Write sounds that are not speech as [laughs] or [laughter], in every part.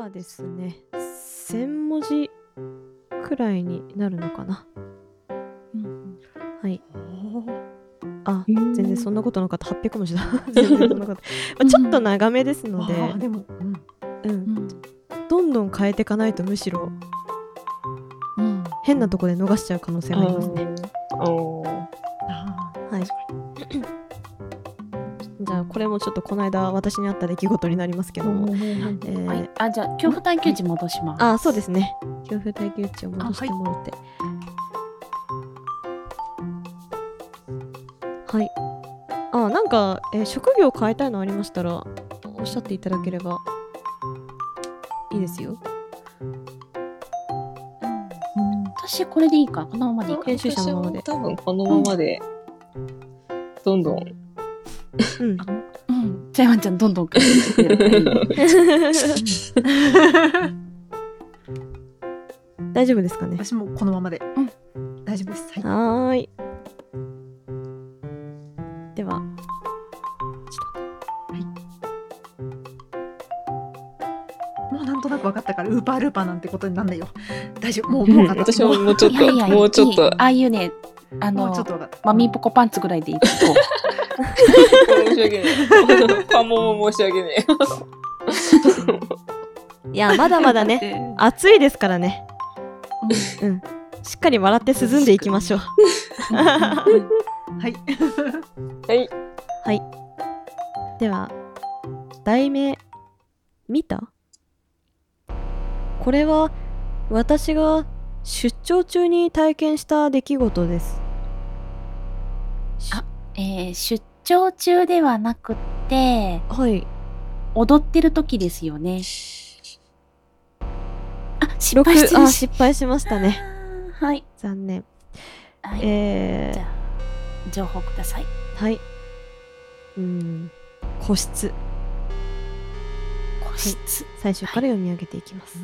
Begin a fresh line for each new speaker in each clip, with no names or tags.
はですね1000文字くらいになるのかな。はい。あ全然そんなことなかった。800文字だ。[laughs] 全然そんなこと、まあ、ちょっと長めですので、
でも、うん。
うん、どんどん変えていかないとむしろ
うん。
変なとこで逃しちゃう可能性がありますね。ちょっとこの間私にあった出来事になりますけども、えー
はい、あじゃあ恐怖耐久値戻します。
あそうですね。恐怖耐久値を戻してもらって。はい、あなんか、えー職業変えたいのありましたらおっしゃっていただければいいですよ。
私これでいいか。このままで。いいか。
編集者のままで。
多分このままで、どんどん。
うん。
ジャイワンちゃんどんどんてくれる
大丈夫ですかね？
私もこのままで、大丈夫です。はい。
はーい。では、
もうなんとなく分かったから、ウーパールーパーなんてことになんないよ。大丈夫。もう、[laughs] もう分かった。
私ももうちょっと、
いやいや
もうちょっと
いい。ああいうね、あの
もうちょっ、と分かった。
マミーポコパンツぐらいでいこう。[laughs]
申し訳ない。パモも申し訳ない。
いや、まだまだね、暑いですからね。うん。しっかり笑って涼んでいきましょう。
はい。
はい。
はい。では、題名、見た？これは、私が出張中に体験した出来事です。
えー出張中ではなくって、
はい。
踊ってる時ですよね。あ、失敗してるし。
失敗しましたね。
はい。
残念。
はい。
えー
じゃ、あ、情報ください。
はい。うーん、個室。
個室。
最初から読み上げていきます。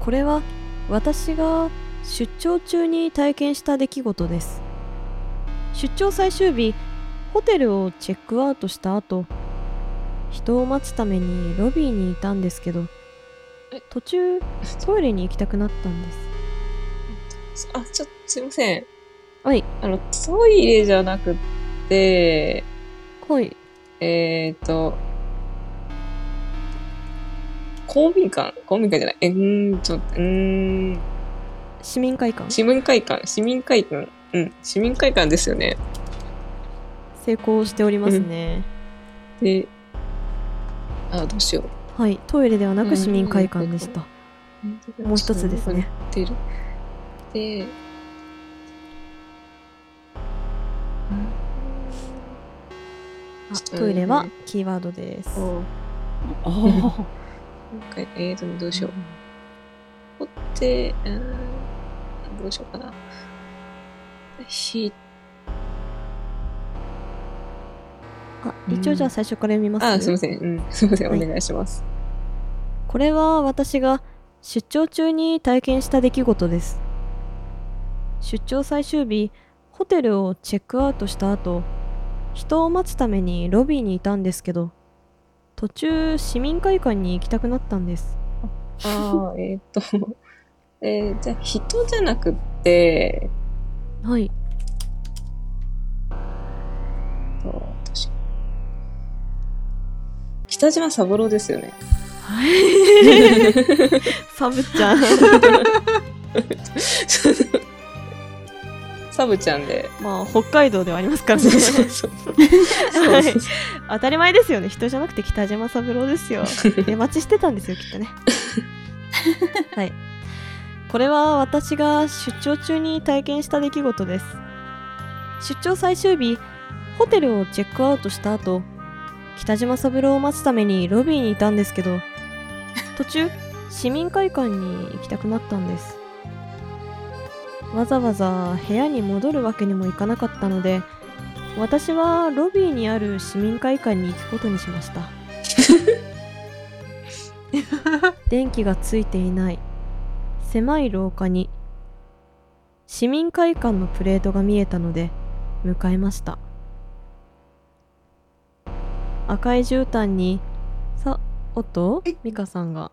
これは私が出張中に体験した出来事です。出張最終日、ホテルをチェックアウトした後、人を待つためにロビーにいたんですけど、途中トイレに行きたくなったんです。
あ、ちょっと、すいません。
はい。
あの、トイレじゃなくって、
はい。
えっ、ー、と、公民館？公民館じゃない？えーん、ちょっと、うーん、
市民会館？
市民会館？市民会館？うん、市民会館ですよね。
成功しておりますね。
で、あ、どうしよう。
はい。トイレではなく市民会館でした。もう一つですね。
で、
あトイレはキーワードです。
お
おー
えーと、どうしよう。ほって、うーん、どうしようかな。ひ、
あ、一応じゃあ最初から読みます、
あ、すいません。うん、[laughs] すいません。
はい
お願いします。
これは私が出張中に体験した出来事です。出張最終日、ホテルをチェックアウトした後、人を待つためにロビーにいたんですけど、途中市民会館に行きたくなったんです。
ああ、えーっと、えー、じゃあ人じゃなくって、
はい。
と私北島三郎ですよね。
サブちゃん。[laughs]
サブちゃんで。
まあ、北海道ではありますからね。当たり前ですよね。人じゃなくて北島三郎ですよ。[laughs] 出待ちしてたんですよ、きっとね。はい。これは私が出張中に体験した出来事です。出張最終日、ホテルをチェックアウトした後、北島三郎を待つためにロビーにいたんですけど、途中、市民会館に行きたくなったんです。わざわざ部屋に戻るわけにもいかなかったので、私はロビーにある市民会館に行くことにしました [laughs] 電気がついていない狭い廊下に市民会館のプレートが見えたので向かいました赤い絨毯にさおっと美香さんが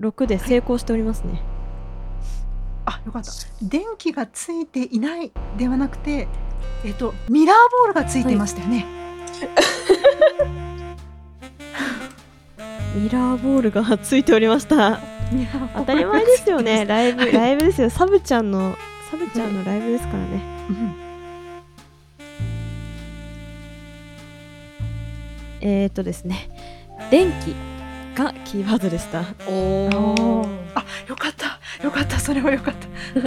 6で成功しておりますね。
あよかった電気がついていないではなくてえっとミラーボールがついていましたよね、
ミラーボールがついておりました。当たり前ですよね。ライブ、ライブですよ。サブちゃんの、サブちゃんのライブですからね。
うん
えー、っとですね。電気がキーワードでした。
お
お
ー
あよかったよかったそれはよかった [laughs]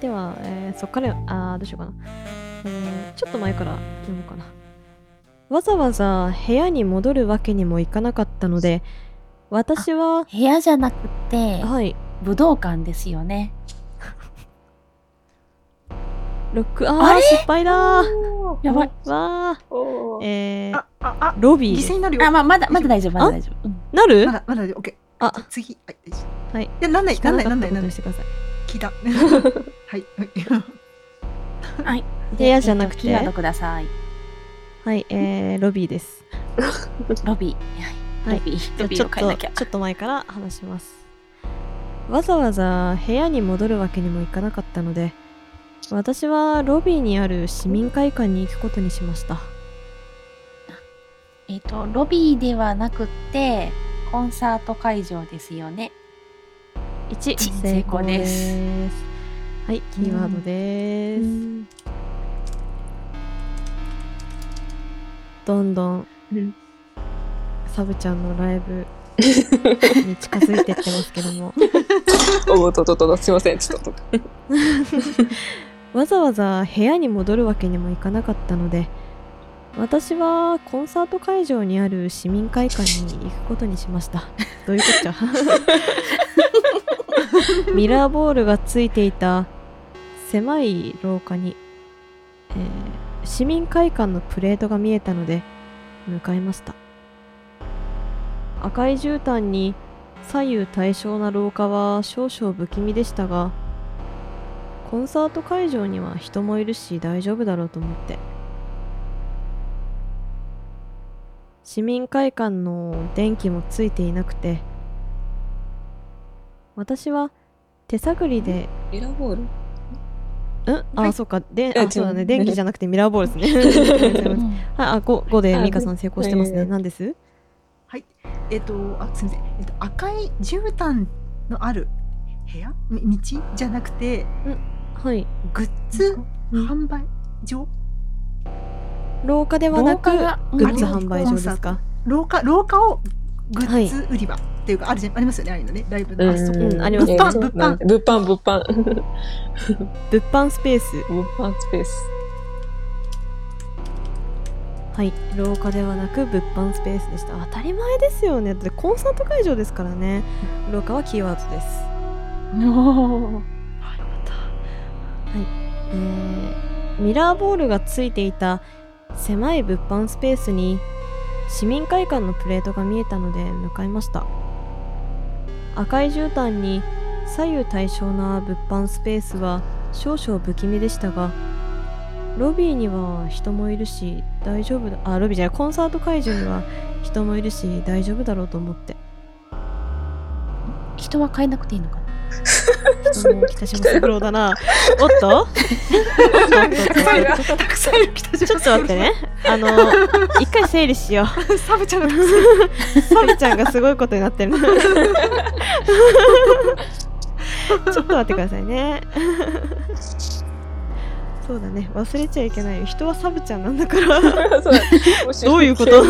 では、えーそっから、あーどうしようかな。えーちょっと前から読もうかな。わざわざ部屋に戻るわけにもいかなかったので、私は、
部屋じゃなくって、
はい、
武道館ですよね。[laughs]
ロック、あー
あれ？
失敗だー。
やばい。
わー。
おー
えー
あ、ああ
ロビー
犠牲になるよ
あ、まあ、まだ、まだ大丈夫、まだ大丈夫。うん
なる？
まだまだで OK
あ
次はい大丈夫
はい
いやなんないなんな
ない
なんないなんない
にしてください。
聞いたはい [laughs]
はい。[laughs]
部屋じゃなくて？
キーワードください。
はい、えー、ロビーです。[laughs]
ロビー。
はい
ロビー。
じゃ
ロビ
あちょっと
ーを変えなきゃ。
ちょっと前から話します。わざわざ部屋に戻るわけにもいかなかったので、私はロビーにある市民会館に行くことにしました。
えっ、と、ロビーではなくって、コンサート会場ですよね。
1、
ち
成功で。
成功です
はい、キーワードです。どんどん
うん
サブちゃんのライブに近づいてってますけども。[laughs]
おーとととと、すいません、ちょっと。
わざわざ部屋に戻るわけにもいかなかったので私はコンサート会場にある市民会館に行くことにしました。[laughs] どういうこっちゃ？[laughs] ミラーボールがついていた狭い廊下に、えー市民会館のプレートが見えたので向かいました。赤い絨毯に左右対称な廊下は少々不気味でしたがコンサート会場には人もいるし大丈夫だろうと思って。市民会館の電気もついていなくて。私は手探りで。
ミラーボール？
うん？あ、
はい。
そうか。で
え
あそうだね。電気じゃなくてミラーボールですね。
う [laughs] ん
はい。あ 5, 5で
あ
ミカさん成功してますね。
はい。
何です？
えっとあすみません、えっと、赤い絨毯のある部屋？み道？じゃなくて
はい。
グッズ？
うん。
販売所？
廊下ではなくグッズ販売所ですか？
廊下廊下をグッズ売り場っていうか、あるじゃありますよねああいうのね。ライブのあそこ。
うんあります。
え
物販
ー
物販。
物販、物販。
物販スペース。
物販スペース。
はい。廊下ではなく物販スペースでした。当たり前ですよね。だってコンサート会場ですからね。廊下はキーワードです。
おー
えーミラーボールがついていた狭い物販スペースに市民会館のプレートが見えたので向かいました。赤い絨毯に左右対称な物販スペースは少々不気味でしたがロビーには人もいるし大丈夫だあロビーじゃないコンサート会場には人もいるし大丈夫だろうと思って。
人は変えなくていいのかな？[laughs]
北島三郎だなおっとおっと？おっと
たくさんいるたくさんいる北島
ちょっと待ってね。あの、一回整理しよう。
サブちゃんが
サビちゃんがすごいことになってる。[laughs] ちょっと待ってくださいね。そうだね。忘れちゃいけないよ。人はサブちゃんなんだから。
そうだ
どういうこと [laughs]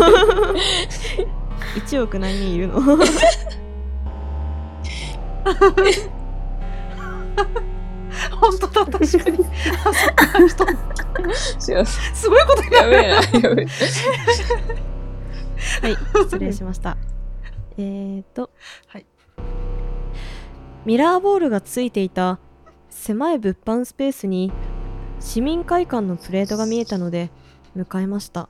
?1 億何人いるの？[laughs]
本当だ確かに。すごいことになる
やべえな、やべえ。
はい、失礼しました。えーと、
はい。
ミラーボールがついていた狭い物販スペースに市民会館のプレートが見えたので向かいました。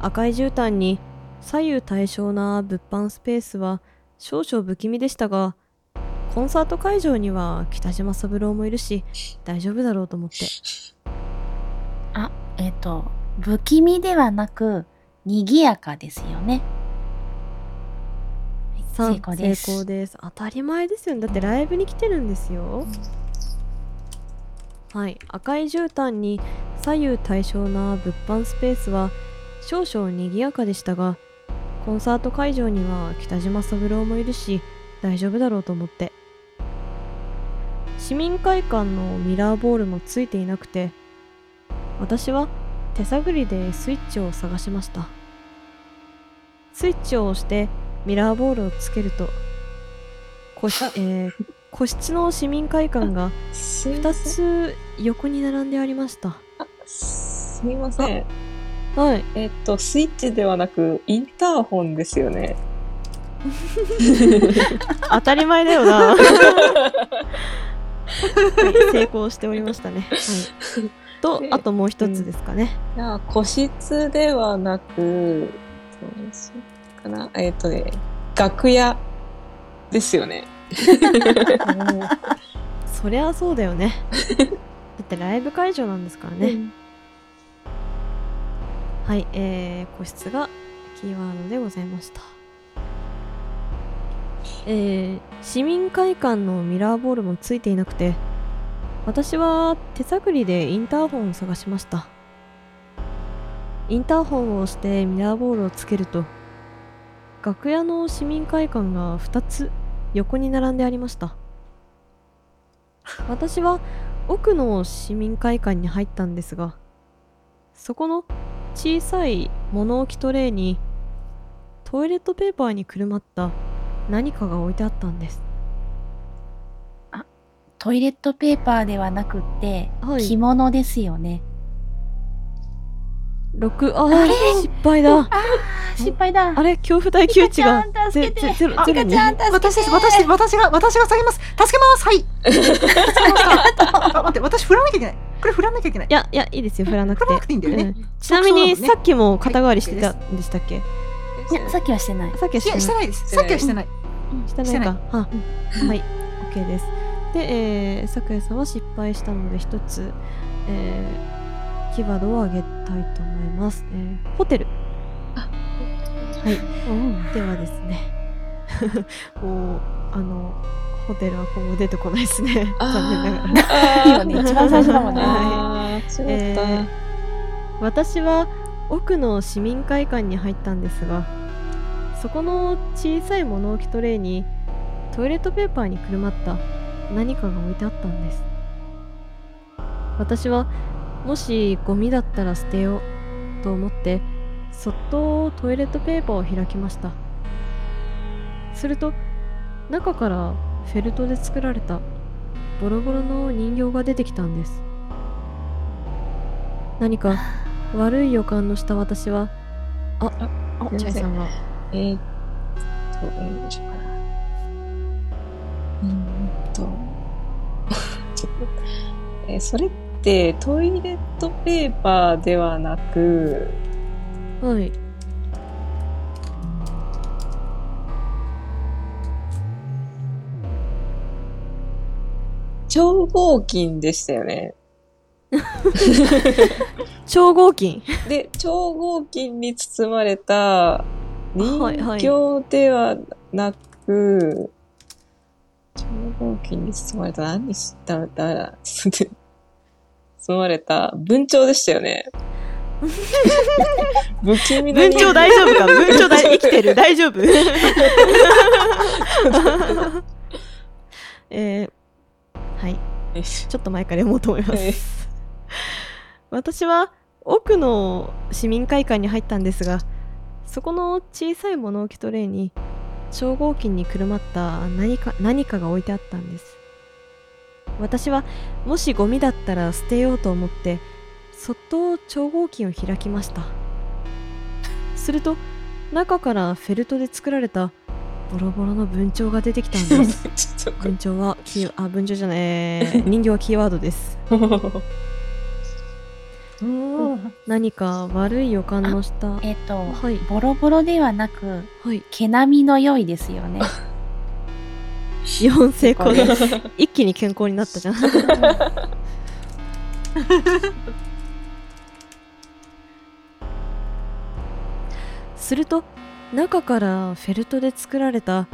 赤い絨毯に左右対称な物販スペースは少々不気味でしたが、コンサート会場には北島三郎もいるし大丈夫だろうと思って。
あ、えっ、と、不気味ではなく、賑やかですよね。
3
成功です。
成功です。当たり前ですよね。だってライブに来てるんですよ。はい赤い絨毯に左右対称な物販スペースは少々賑やかでしたがコンサート会場には北島三郎もいるし大丈夫だろうと思って市民会館のミラーボールもついていなくて私は手探りでスイッチを探しましたスイッチを押してミラーボールをつけると個室, [laughs] えー個室の市民会館が2
すいません。
つ横に並んでありました
すみません。
はい
えっと、スイッチではなく、インターホンですよね。[laughs]
当たり前だよな、[laughs] は [laughs] い成功しておりましたね、はい、と
で
あともう一つですかね、
いや、個室ではなく、どうしようかな。えっとね、楽屋ですよね。[laughs]
そりゃそうだよね。だってライブ会場なんですからね、
うん。
はい、えー、個室がキーワードでございました。えー、市民会館のミラーボールもついていなくて、私は手探りでインターホンを探しました。インターホンを押してミラーボールをつけると、楽屋の市民会館が2つ横に並んでありました。私は奥の市民会館に入ったんですが、そこの小さい物置トレイにトイレットペーパーにくるまった何かが置いてあったんです。
トイレットペーパーではなくって、
はい。
着物ですよね。
6あー失敗だ。
あ失敗だ。
あれ？恐怖大窮地が。ゼゼゼ。
私です私が私が下げます。助けます。はい。[laughs] あ待って私振らなきゃいけない。これ振らなきゃいけない。
いやいやいいですよ。振らなくて。
いいんだよね、
うん。ちなみにさっきも肩代わりしてたんでしたっけ、
いや、さっきはしてない。
さっきはい。してない
です。さっきはしてない。
して
してない。
かははい。OK です。で、えー、咲夜さんは失敗したので一つ、えー、キーワードを挙げたいと思います、えー、ホテル。はい。ではですね。[laughs] もうあのホテルは今後出てこないですね。残念ながら。
いいよね一番最初だもんね。[laughs]
あー、違った。
えー私は奥の市民会館に入ったんですがそこの小さい物置トレイにトイレットペーパーにくるまった何かが置いてあったんです。私はもしゴミだったら捨てようと思ってそっとトイレットペーパーを開きました。すると中からフェルトで作られたボロボロの人形が出てきたんです。何か悪い予感のした私はあ
あ
チャイさんが
えーっと、えーどうしようかな。うーんと、えー [laughs] それってトイレットペーパーではなく、
はい
超合金でしたよね。[laughs]
超合金。
で、超合金に包まれた人
はいはい。
形ではなく、超合金に包まれた何しただだ包まれた文鳥でしたよね。[laughs] 不気味な
文鳥大丈夫か？文鳥大生きてる？大丈夫？[laughs] えー、はい。ちょっと前から読もうと思いま
はい。
す私は奥の市民会館に入ったんですがそこの小さい物置トレイに超合金にくるまった何か何かが置いてあったんです。私はもしゴミだったら捨てようと思ってそっと超合金を開きました。すると中からフェルトで作られたボロボロの文鳥が出てきたんです。[laughs] 文鳥はキーあ文鳥じゃない。えー人形はキーワードです。
れ [laughs]
うん
何か悪い予感のした
えっ、と、
はい。
ボロボロではなく、
はい。
毛並みの良いですよね。
4成功で [laughs] 一気に健康になったじゃん。[laughs] すると中からフェルトで作られた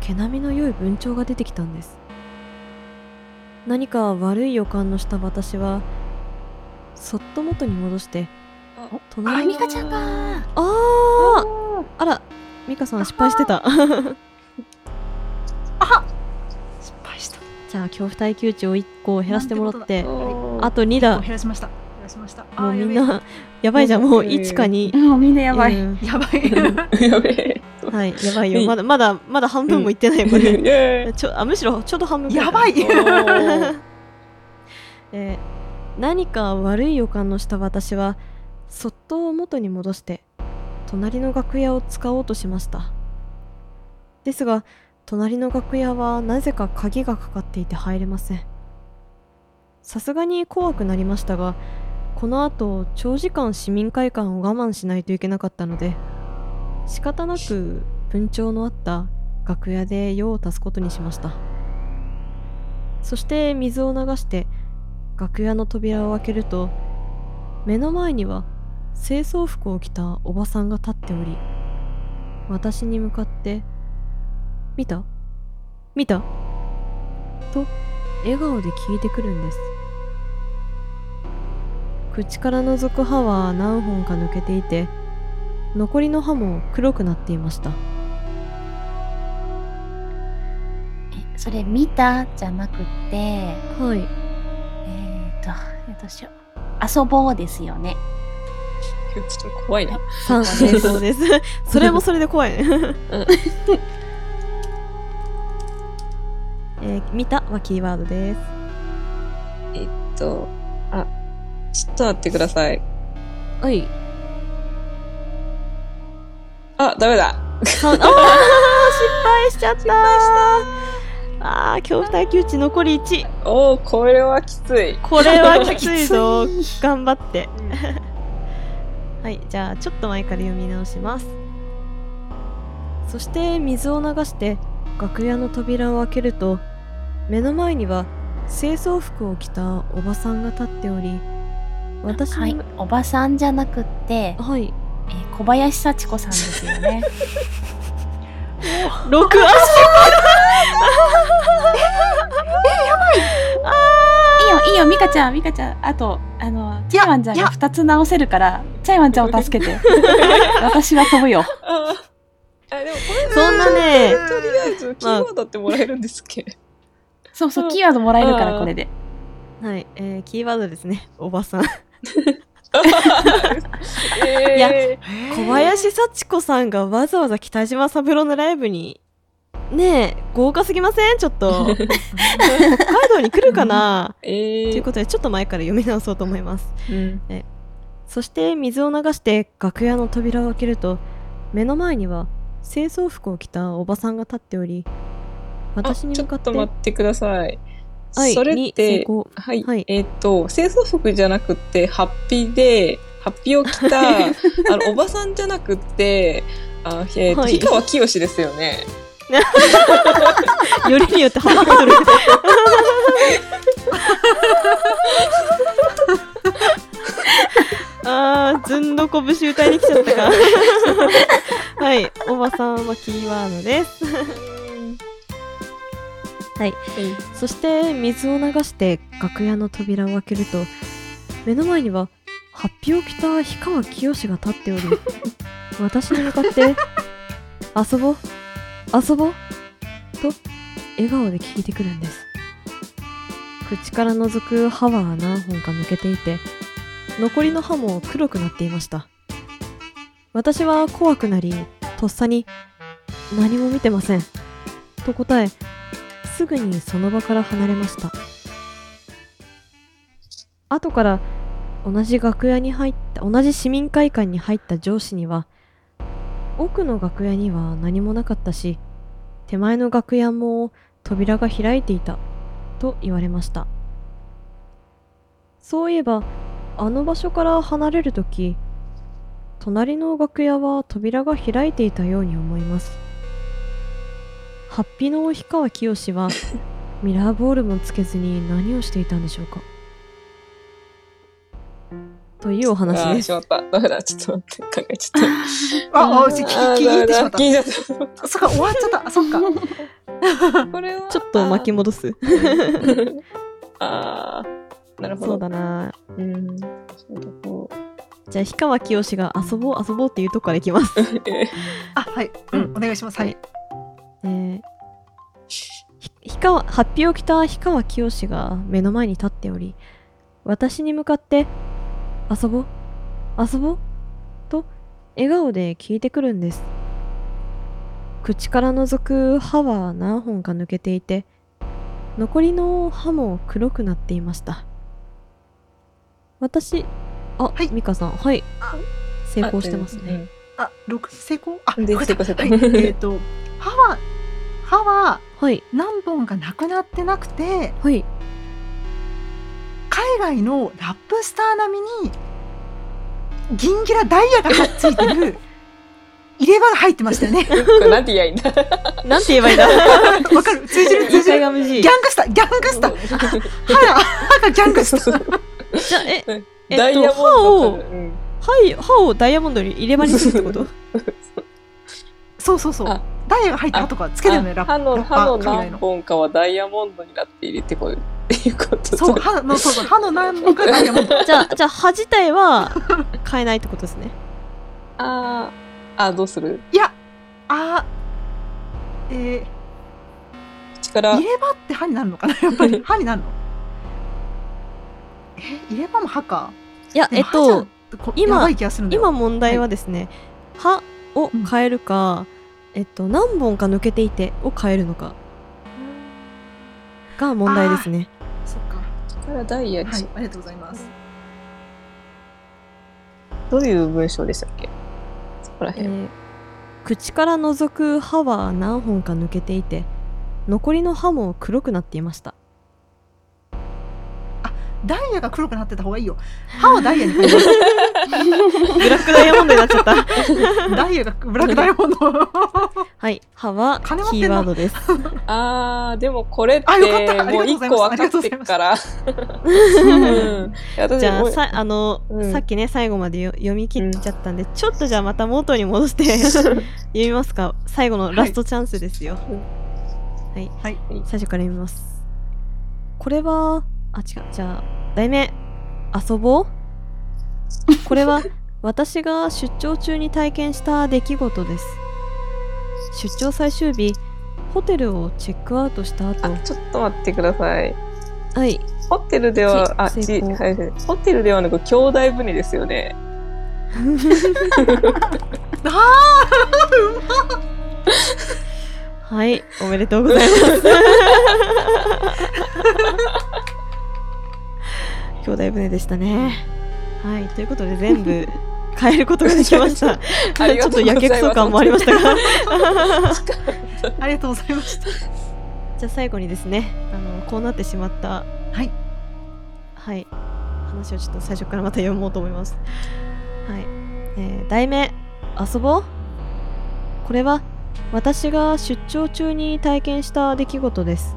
毛並みの良い文鳥が出てきたんです。何か悪い予感のした私はそっと元に戻して。
あ
あ
隣の
ミカちゃんが
あー。あらミカさん失敗してた。[laughs]
失敗した。
じゃあ恐怖耐久値を1個減らしてもらって。あと2
もう
だ
減らしました。減らしました。あ
もうみんなやばいじゃん。もう1か2
もうみんなやばい。
うん。
えやばい。[laughs]
やべえ。
はいやばいよ。
はい
まだまだまだ半分もいってないこ
イ
れちょあむしろちょうど半分
やばい。[laughs]
えー何か悪い予感のした私はそっと元に戻して隣の楽屋を使おうとしました。ですが隣の楽屋はなぜか鍵がかかっていて入れません。さすがに怖くなりましたがこの後長時間市民会館を我慢しないといけなかったので仕方なく文鳥のあった楽屋で用を足すことにしました。そして水を流して楽屋の扉を開けると目の前には清掃服を着たおばさんが立っており私に向かって「見た？見た?」と笑顔で聞いてくるんです。口から覗く歯は何本か抜けていて残りの歯も黒くなっていました。
えそれ見た？じゃなくて、
はい
えーと、えっとしょ遊ぼうですよね。
ちょっと怖いな。
3成功です。それもそれで怖いね。えー見た？はキーワードです。
えっと、あ、ちょっと待ってください。
はい。
あ、ダメだ。
ああー失敗しちゃったあー恐怖耐久値残り1
おー、これはきつい。
これはきついぞ。[laughs] 頑張って。はいじゃあちょっと前から読み直します。そして水を流して楽屋の扉を開けると目の前には清掃服を着たおばさんが立っており私
はい
に、
おばさんじゃなくって、
はい。
えー小林幸子さんですよね。[laughs]
6足
いいよ、いいよ、ミカちゃん、ミカちゃん。あと、あの、チャイワンちゃん
いや
が2つ直せるから、チャイワンちゃんを助けて。[laughs] 私は飛ぶよ。
あでもこれ、
そんなね
とりあえず、キーワードってもらえるんですっけ
そうそう、キーワードもらえるから、これで。
はい、えー、キーワードですねおばさん
えー、[laughs]
いや小林幸子さんがわざわざ北島三郎のライブにねえ豪華すぎません？ちょっと。北海道に来るかな、
え
という
ー、
ことでちょっと前から読み直そうと思います。
うん。
そして水を流して楽屋の扉を開けると目の前には清掃服を着たおばさんが立っており私に向かって
と待ってください。
はい
それって、
功
はい、
はい。
えっ、と、清掃服じゃなくって、ハッピーで、ハッピーを着た、[laughs] あの、おばさんじゃなくって、あえっ、と、
はい。
氷川きよしですよね。[laughs]
よりによって幅が取る。[laughs] あーずんどこ節歌いに来ちゃったか。はい。おばさんはキーワードですはい。そして水を流して楽屋の扉を開けると目の前にはハッピーを着た氷川きよしが立っており [laughs] 私に向かって「遊ぼう遊ぼう」と笑顔で聞いてくるんです。口から覗く歯は何本か抜けていて残りの歯も黒くなっていました。私は怖くなりとっさに「何も見てません」と答えすぐにその場から離れました。後から同じ楽屋に入った同じ市民会館に入った上司には奥の楽屋には何もなかったし手前の楽屋も扉が開いていたと言われました。そういえばあの場所から離れるとき隣の楽屋は扉が開いていたように思います。ハッピーの氷川きよしは [laughs] ミラーボールもつけずに何をしていたんでしょうか？というお話です
しまった。ダメだ。ちょっと待って。考えちゃった。[laughs]
あ、あ、聞き聞いてしまった
聞いちゃった。
あそっか、終わっちゃった。あそっか。[laughs]
これは。
ちょっと巻き戻す
あー、なるほど。
そうだな
うん。
じゃあ氷川きよしが遊ぼう遊ぼうっていうとこからいきます
あはい、うん、お願いしますはい、
えー川ハッピーを着た氷川きよしが目の前に立っており私に向かって「遊ぼう遊ぼう」と笑顔で聞いてくるんです。口から覗く歯は何本か抜けていて残りの歯も黒くなっていました。私あ、
はい。
ミカさんはい。成功してますね、。
あ六成功？あ
で成功した。
はい、えっ、と歯は歯は
はい。
何本かなくなってなくて
はい。
海外のラップスター並みに銀ギラダイヤがついてる [laughs] 入れ歯が入ってましたよね。
これなんて言えばいいんだ？[laughs]
なんて言えばいいんだ？[laughs]
わかる？通じる？通じる？ギャングスターギャングスター。歯が歯がギャングスター。
じゃあええっと
ダイヤモン
歯
ド
をはい、歯をダイヤモンドに入れ歯にするってこと？
そうそうそう
あ。
ダイヤが入った歯とかつけてるのよラッ
あ歯の
ラッパ
歯の何本かはダイヤモンドになっているってこうっていうこと
そう歯のそうそう歯の何本かダイヤモンド。[laughs]
じゃあ、じゃあ歯自体は変えないってことですね。
あーあーどうする？
いやあーえー、
口から？
入れ歯って歯になるのかな？やっぱり [laughs] 歯になるの？え入れ歯も歯か。
いや、えっと、
こ
今今問題はですね、歯を変えるか、えっと、何本か抜けていてを変えるのかが問題ですね。
そっか。
口からダイヤに
はい、ありがとうございます。
どういう文章でしたっけ？そこら辺、
えー口から覗く歯は何本か抜けていて、残りの歯も黒くなっていました。
ダイヤが黒くなってた方がいいよ。歯はダイヤに変えます。[laughs]
ブラックダイヤモンドになっちゃった。[laughs]
ダイヤがブラックダイヤモンド。
はい、歯はキーワードです。[laughs]
あーでもこれって
あよかった。あり
もう一個分かってっから。うん。私
じゃあさあの、
うん。
さっきね最後までよ読み切っちゃったんで、ちょっとじゃあまた元に戻して読みますか。最後のラストチャンスですよ。はい、
はい。
最初から読みます。これは？あ違う。じゃあ題名。遊ぼう [laughs] これは私が出張中に体験した出来事です。出張最終日ホテルをチェックアウトした後。
あちょっと待ってください。
はい。
ホテルではあち、はいはい、ホテルではなく兄弟船ですよね。[laughs]
はい、おめでとうございます。[laughs] 兄弟船でしたね。はい、ということで全部変えることができました。[laughs] ちょっとやけくそ感もありましたが。[laughs]
ありがとうございました。
じゃあ最後にですね、あのこうなってしまった、
はい、
はい、話をちょっと最初からまた読もうと思います。はい、えー題名遊ぼうこれは私が出張中に体験した出来事です。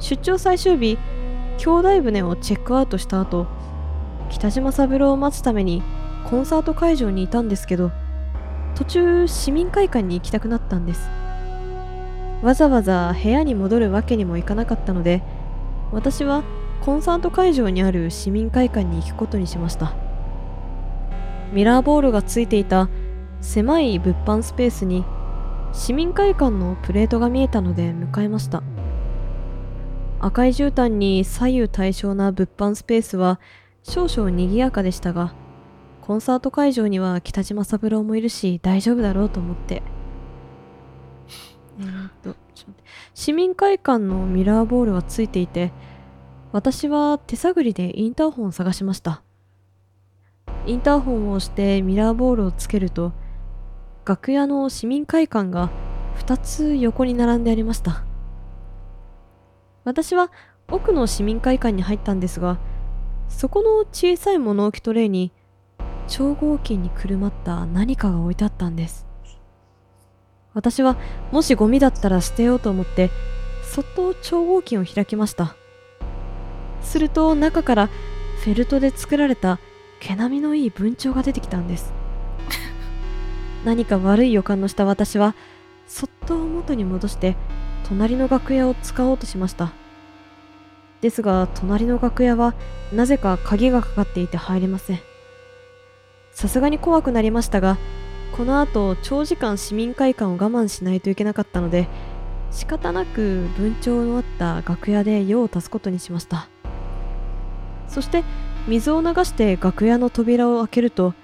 出張最終日、兄弟船をチェックアウトした後、北島三郎を待つためにコンサート会場にいたんですけど、途中市民会館に行きたくなったんです。わざわざ部屋に戻るわけにもいかなかったので、私はコンサート会場にある市民会館に行くことにしました。ミラーボールがついていた狭い物販スペースに市民会館のプレートが見えたので向かいました。赤い絨毯に左右対称な物販スペースは少々賑やかでしたが、コンサート会場には北島三郎もいるし大丈夫だろうと思って。えっと、市民会館のミラーボールはついていて、私は手探りでインターホンを探しました。インターホンを押してミラーボールをつけると、楽屋の市民会館が2つ横に並んでありました。私は奥の市民会館に入ったんですが、そこの小さい物置トレイに超合金にくるまった何かが置いてあったんです。私はもしゴミだったら捨てようと思って、そっと超合金を開きました。すると中からフェルトで作られた毛並みのいい文鳥が出てきたんです。[laughs] 何か悪い予感のした私は、そっと元に戻して隣の楽屋を使おうとしましたですが隣の楽屋はなぜか鍵がかかっていて入れません。さすがに怖くなりましたがこの後長時間市民会館を我慢しないといけなかったので仕方なく文鳥のあった楽屋で用を足すことにしました。そして水を流して楽屋の扉を開けると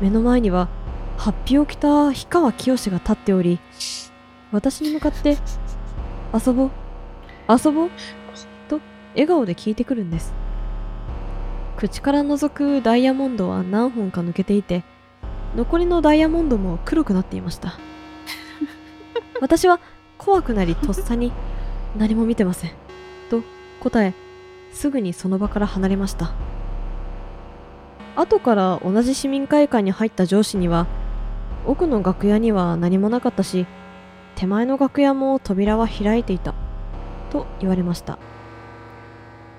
目の前にはハッピを着た氷川きよしが立っており私に向かって「遊ぼう遊ぼう」笑顔で聞いてくるんです。口から覗くダイヤモンドは何本か抜けていて残りのダイヤモンドも黒くなっていました。[laughs] 私は怖くなりとっさに「何も見てません」と答えすぐにその場から離れました。後から同じ市民会館に入った上司には奥の楽屋には何もなかったし手前の楽屋も扉は開いていた。と言われました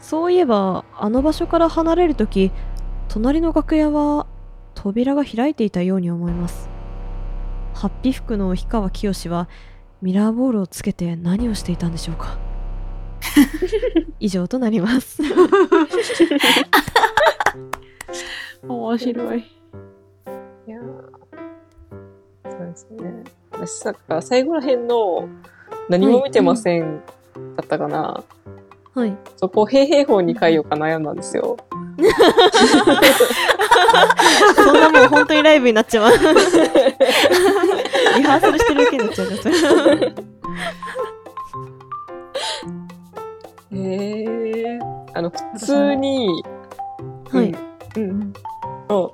そういえばあの場所から離れるとき隣の楽屋は扉が開いていたように思いますハッピ服の氷川きよしはミラーボールをつけて何をしていたんでしょうか [laughs] 以上となります
面白い。
いやーそうですね。私さ、最後らへんの何も見てませんだったかな。
はい
そこを平平方に変えようか悩んだんですよ。
そんなもう本当にライブになっちゃうリハーサルしてるだけになっちゃうからそれ
へえ。あの、普通に、
はい
うん。うん。お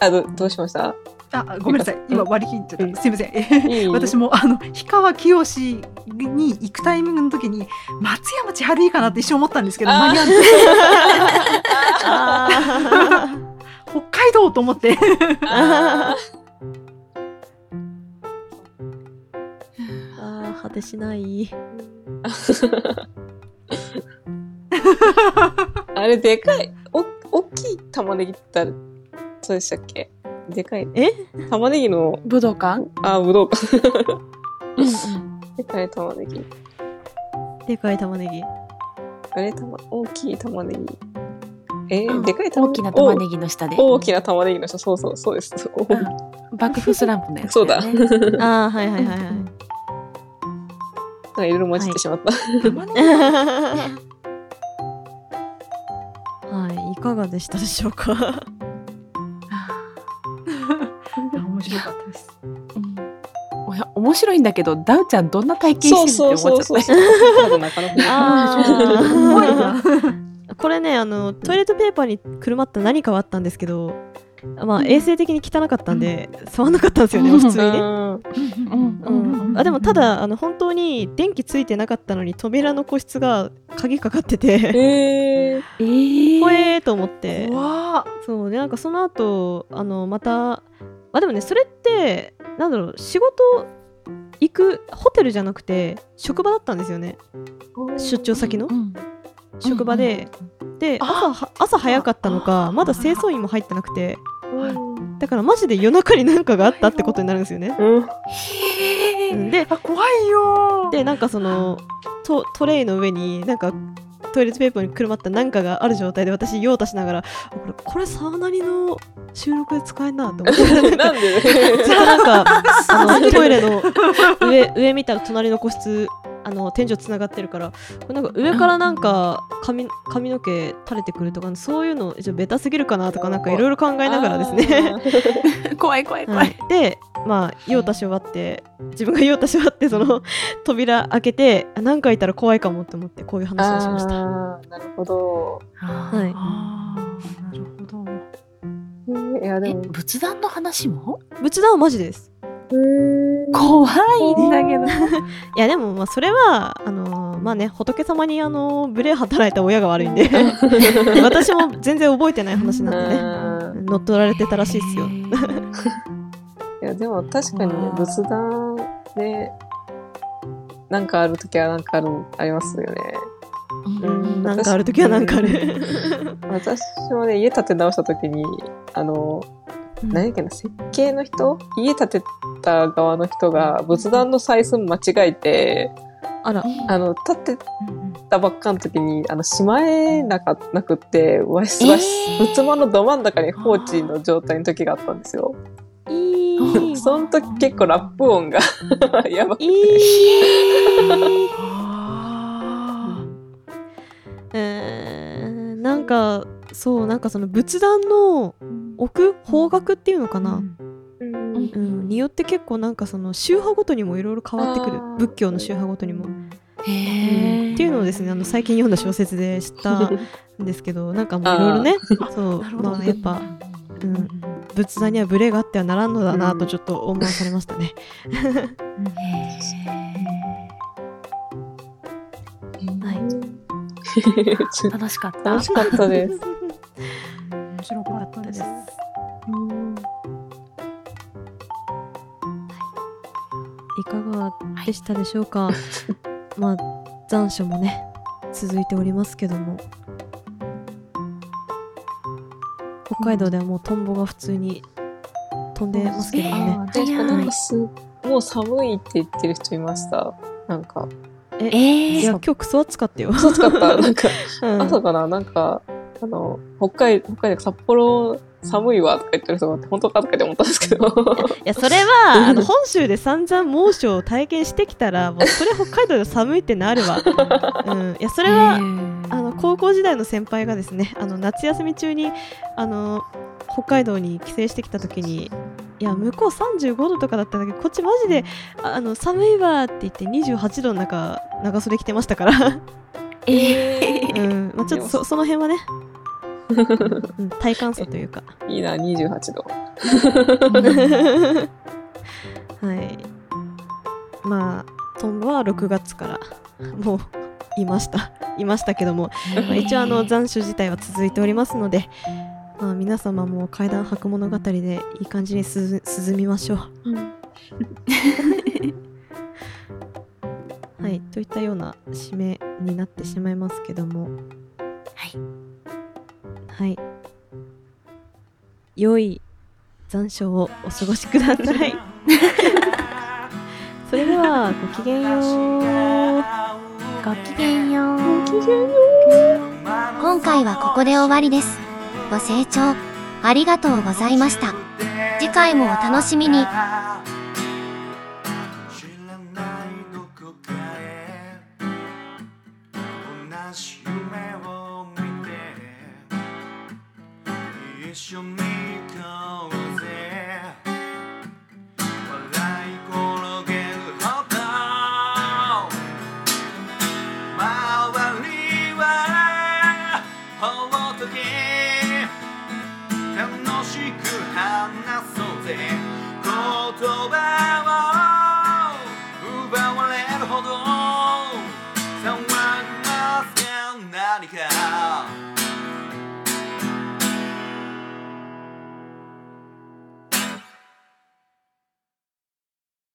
あ、ど、どうしました？
あ、ごめんなさい。[laughs] 今割り切っちゃ
うん。
った。すいません。[laughs] 私もあの氷川きよしに行くタイミングの時に松山千春いいかなって一瞬思ったんですけど間に合わ
あ
ず [laughs] 北海道と思って。
あ
ー。あー果てしない。
ーあれ、でかい。お、大きい玉ねぎってそうでしたっけ？でかい。
え？
玉ねぎの、
武道館？
あ、ぶどうか。
うんうん。
でかい玉ねぎ。
でかい玉ねぎ？
あれ、玉、大きい玉ねぎ。えー
うん
でかい玉
大きな玉ねぎの下で？
お大きな玉ねぎの人、そうそう、そうです。
うん爆風スランプのやつ、[laughs]
そうだ。[laughs]
ね。
ああはいはいはいはい
なんかいろいろ混じってしまった。
玉ねぎ [laughs]
はいいかがでしたでしょうか？
面白
いんだけど、ダウちゃんどんな体験してるって思っちゃった。[laughs] [laughs]
これねあのトイレットペーパーにくるまった何かはあったんですけどまあ衛生的に汚かったんで、触んなかったんですよね、
うん。
普通にね。あでもただあの本当に電気ついてなかったのに扉の個室が鍵かかってて
えー、
えー、
怖えーと思って。
わ
そうでなんかその後あのまたあでもねそれってなんだろう仕事行くホテルじゃなくて職場だったんですよね。出張先の？
うん
職場で、で朝は朝早かったのかまだ清掃員も入ってなくて。
うん
だからマジで夜中に何かがあったってことになるんですよね。で
あ怖いよ
でなんかそのトトレイの上になんかトイレットペーパーにくるまったなんかがある状態で私用を足しながらあこれこれ沢なりの収録で使えんなと思って。[laughs]
なんで？[laughs]
ずっとなんかあの [laughs] トイレの上上見たら隣の個室あの天井つながってるからこれなんか上からなんか髪髪の毛垂れてくるとかそういうのちょっとベタすぎるかなとかなんかいろいろ考えながらですね。[laughs]
怖い怖い怖。
はいい、でまあ用足し終わって自分が用足し終わってその扉開けてあ何かいたら怖いかもって思ってこういう話をしました。
なるほど。
はい
なるほど
えーいや、で
え
も。
仏壇の話も？
仏壇はマジです。
怖いんだけど。
いやでもまあそれはあのーまあね仏様にあのー無礼働いた親が悪いんで [laughs] 私も全然覚えてない話なんでね
うん
乗っ取られてたらしいですよ
いや、でも確かにね仏壇で、なんかあるときはなんかある、ありますよね。うん
なんかある時はなんかある。
私もね、家建て直したときに、あの、何やっけな、設計の人？家建てた側の人が仏壇の採寸間違えて、
あら、
あの、立ってたばっかの時に、あの、しまえなかなくって、わしわし、
えー
仏間のど真ん中に放置の状態の時があったんですよ。[laughs] その時結構ラップ音が [laughs] やばく
い
て。[laughs]
えー、なんか、そう、なんかその仏壇の奥、方角っていうのか
ー
な？
うん。
うん、によって結構なんかその宗派ごとにもいろいろ変わってくる。仏教の宗派ごとにも。
へー。
っていうのをですねあの最近読んだ小説で知ったんですけどなんかもういろいろねそうまあやっぱ、うん、仏壇にはブレがあってはならんのだなとちょっと思わされましたね。はい。
楽しかった。
楽しかったです。[laughs]
か
がでしたでしょうか、[laughs] まあ残暑もね続いておりますけども。北海道ではもうトンボが普通に飛んでますけどもね。
あーでなんかすもう寒いって言ってる人いました？なんか、
え
えー、
いや今日クソ暑かったよ、
暑かった。なんか、
うん。
朝かな。なんか、あの、北海道、北海道、札幌寒いわとか言ってる人が本当かとかって思ったんですけど。
いやそれは [laughs] あの本州で散々猛暑を体験してきたら [laughs] もうそれ北海道で寒いってなるわ、[laughs] うん、いやそれは、あの高校時代の先輩がですねあの夏休み中にあの北海道に帰省してきた時にいや向こう35度とかだったんだけどこっちマジでああの寒いわって言って28度の中長袖着てましたから、
えー。
うん。まあ、ちょっとそその辺はね、うん、体感差というか
いいな、28度。
はい。まあ、トンボは6月からもういました。いましたけども、まあ、一応あの残暑自体は続いておりますので、まあ、皆様も階段履く物語でいい感じにす涼みましょう。はい、といったような締めになってしまいますけども、
はい。
はい。良い残暑をお過ごしください。[laughs] それでは、ごきげんよう。
ごきげんよう。
今回はここで終わりです。ご清聴ありがとうございました。次回もお楽しみ
に。